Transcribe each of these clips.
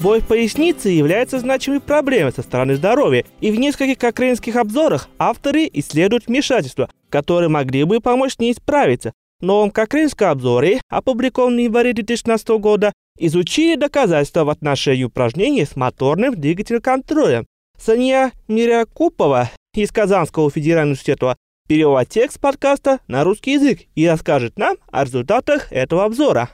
Боль в пояснице является значимой проблемой со стороны здоровья, и в нескольких украинских обзорах авторы исследуют вмешательства, которые могли бы помочь не исправиться. В новом украинском обзоре, опубликованном в январе 2016 года, изучили доказательства в отношении упражнений с моторным двигательным контролем. Сания Мирякупова из Казанского федерального университета перевела текст подкаста на русский язык и расскажет нам о результатах этого обзора.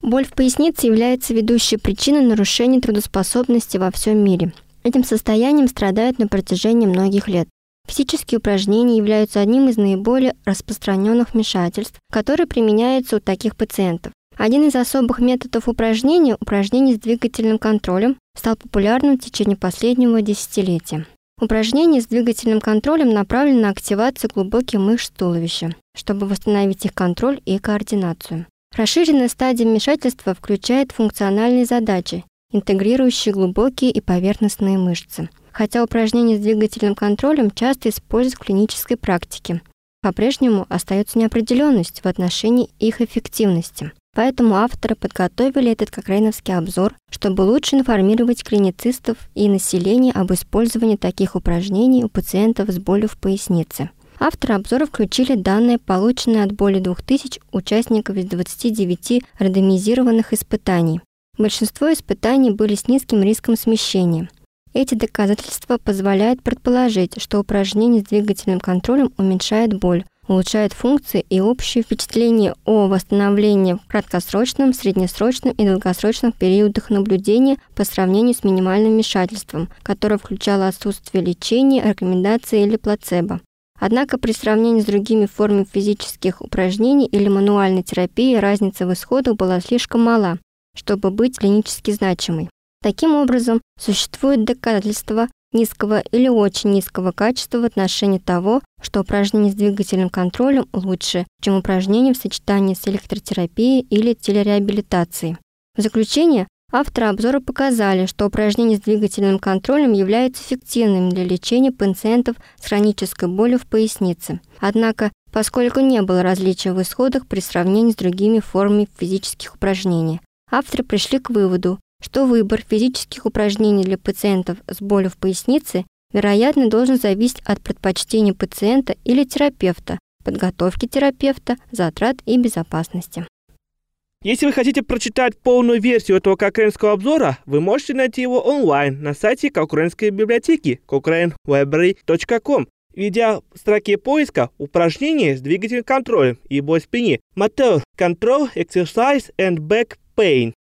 Боль в пояснице является ведущей причиной нарушения трудоспособности во всем мире. Этим состоянием страдают на протяжении многих лет. Физические упражнения являются одним из наиболее распространенных вмешательств, которые применяются у таких пациентов. Один из особых методов упражнения, упражнений с двигательным контролем, стал популярным в течение последнего десятилетия. Упражнения с двигательным контролем направлены на активацию глубоких мышц туловища, чтобы восстановить их контроль и координацию. Расширенная стадия вмешательства включает функциональные задачи, интегрирующие глубокие и поверхностные мышцы. Хотя упражнения с двигательным контролем часто используют в клинической практике, по-прежнему остается неопределенность в отношении их эффективности. Поэтому авторы подготовили этот кокрейновский обзор, чтобы лучше информировать клиницистов и население об использовании таких упражнений у пациентов с болью в пояснице. Авторы обзора включили данные, полученные от более 2000 участников из 29 рандомизированных испытаний. Большинство испытаний были с низким риском смещения. Эти доказательства позволяют предположить, что упражнение с двигательным контролем уменьшает боль, улучшает функции и общее впечатление о восстановлении в краткосрочном, среднесрочном и долгосрочном периодах наблюдения по сравнению с минимальным вмешательством, которое включало отсутствие лечения, рекомендации или плацебо. Однако при сравнении с другими формами физических упражнений или мануальной терапии разница в исходах была слишком мала, чтобы быть клинически значимой. Таким образом, существует доказательство низкого или очень низкого качества в отношении того, что упражнение с двигательным контролем лучше, чем упражнение в сочетании с электротерапией или телереабилитацией. В заключение, авторы обзора показали, что упражнения с двигательным контролем являются эффективными для лечения пациентов с хронической болью в пояснице. Однако, поскольку не было различия в исходах при сравнении с другими формами физических упражнений, авторы пришли к выводу, что выбор физических упражнений для пациентов с болью в пояснице вероятно должен зависеть от предпочтений пациента или терапевта, подготовки терапевта, затрат и безопасности. Если вы хотите прочитать полную версию этого кокренского обзора, вы можете найти его онлайн на сайте Кокренской библиотеки cochrane.library.com Введя в строке поиска упражнения с двигательным контролем и боль в спине, Motor Control Exercise and Back Pain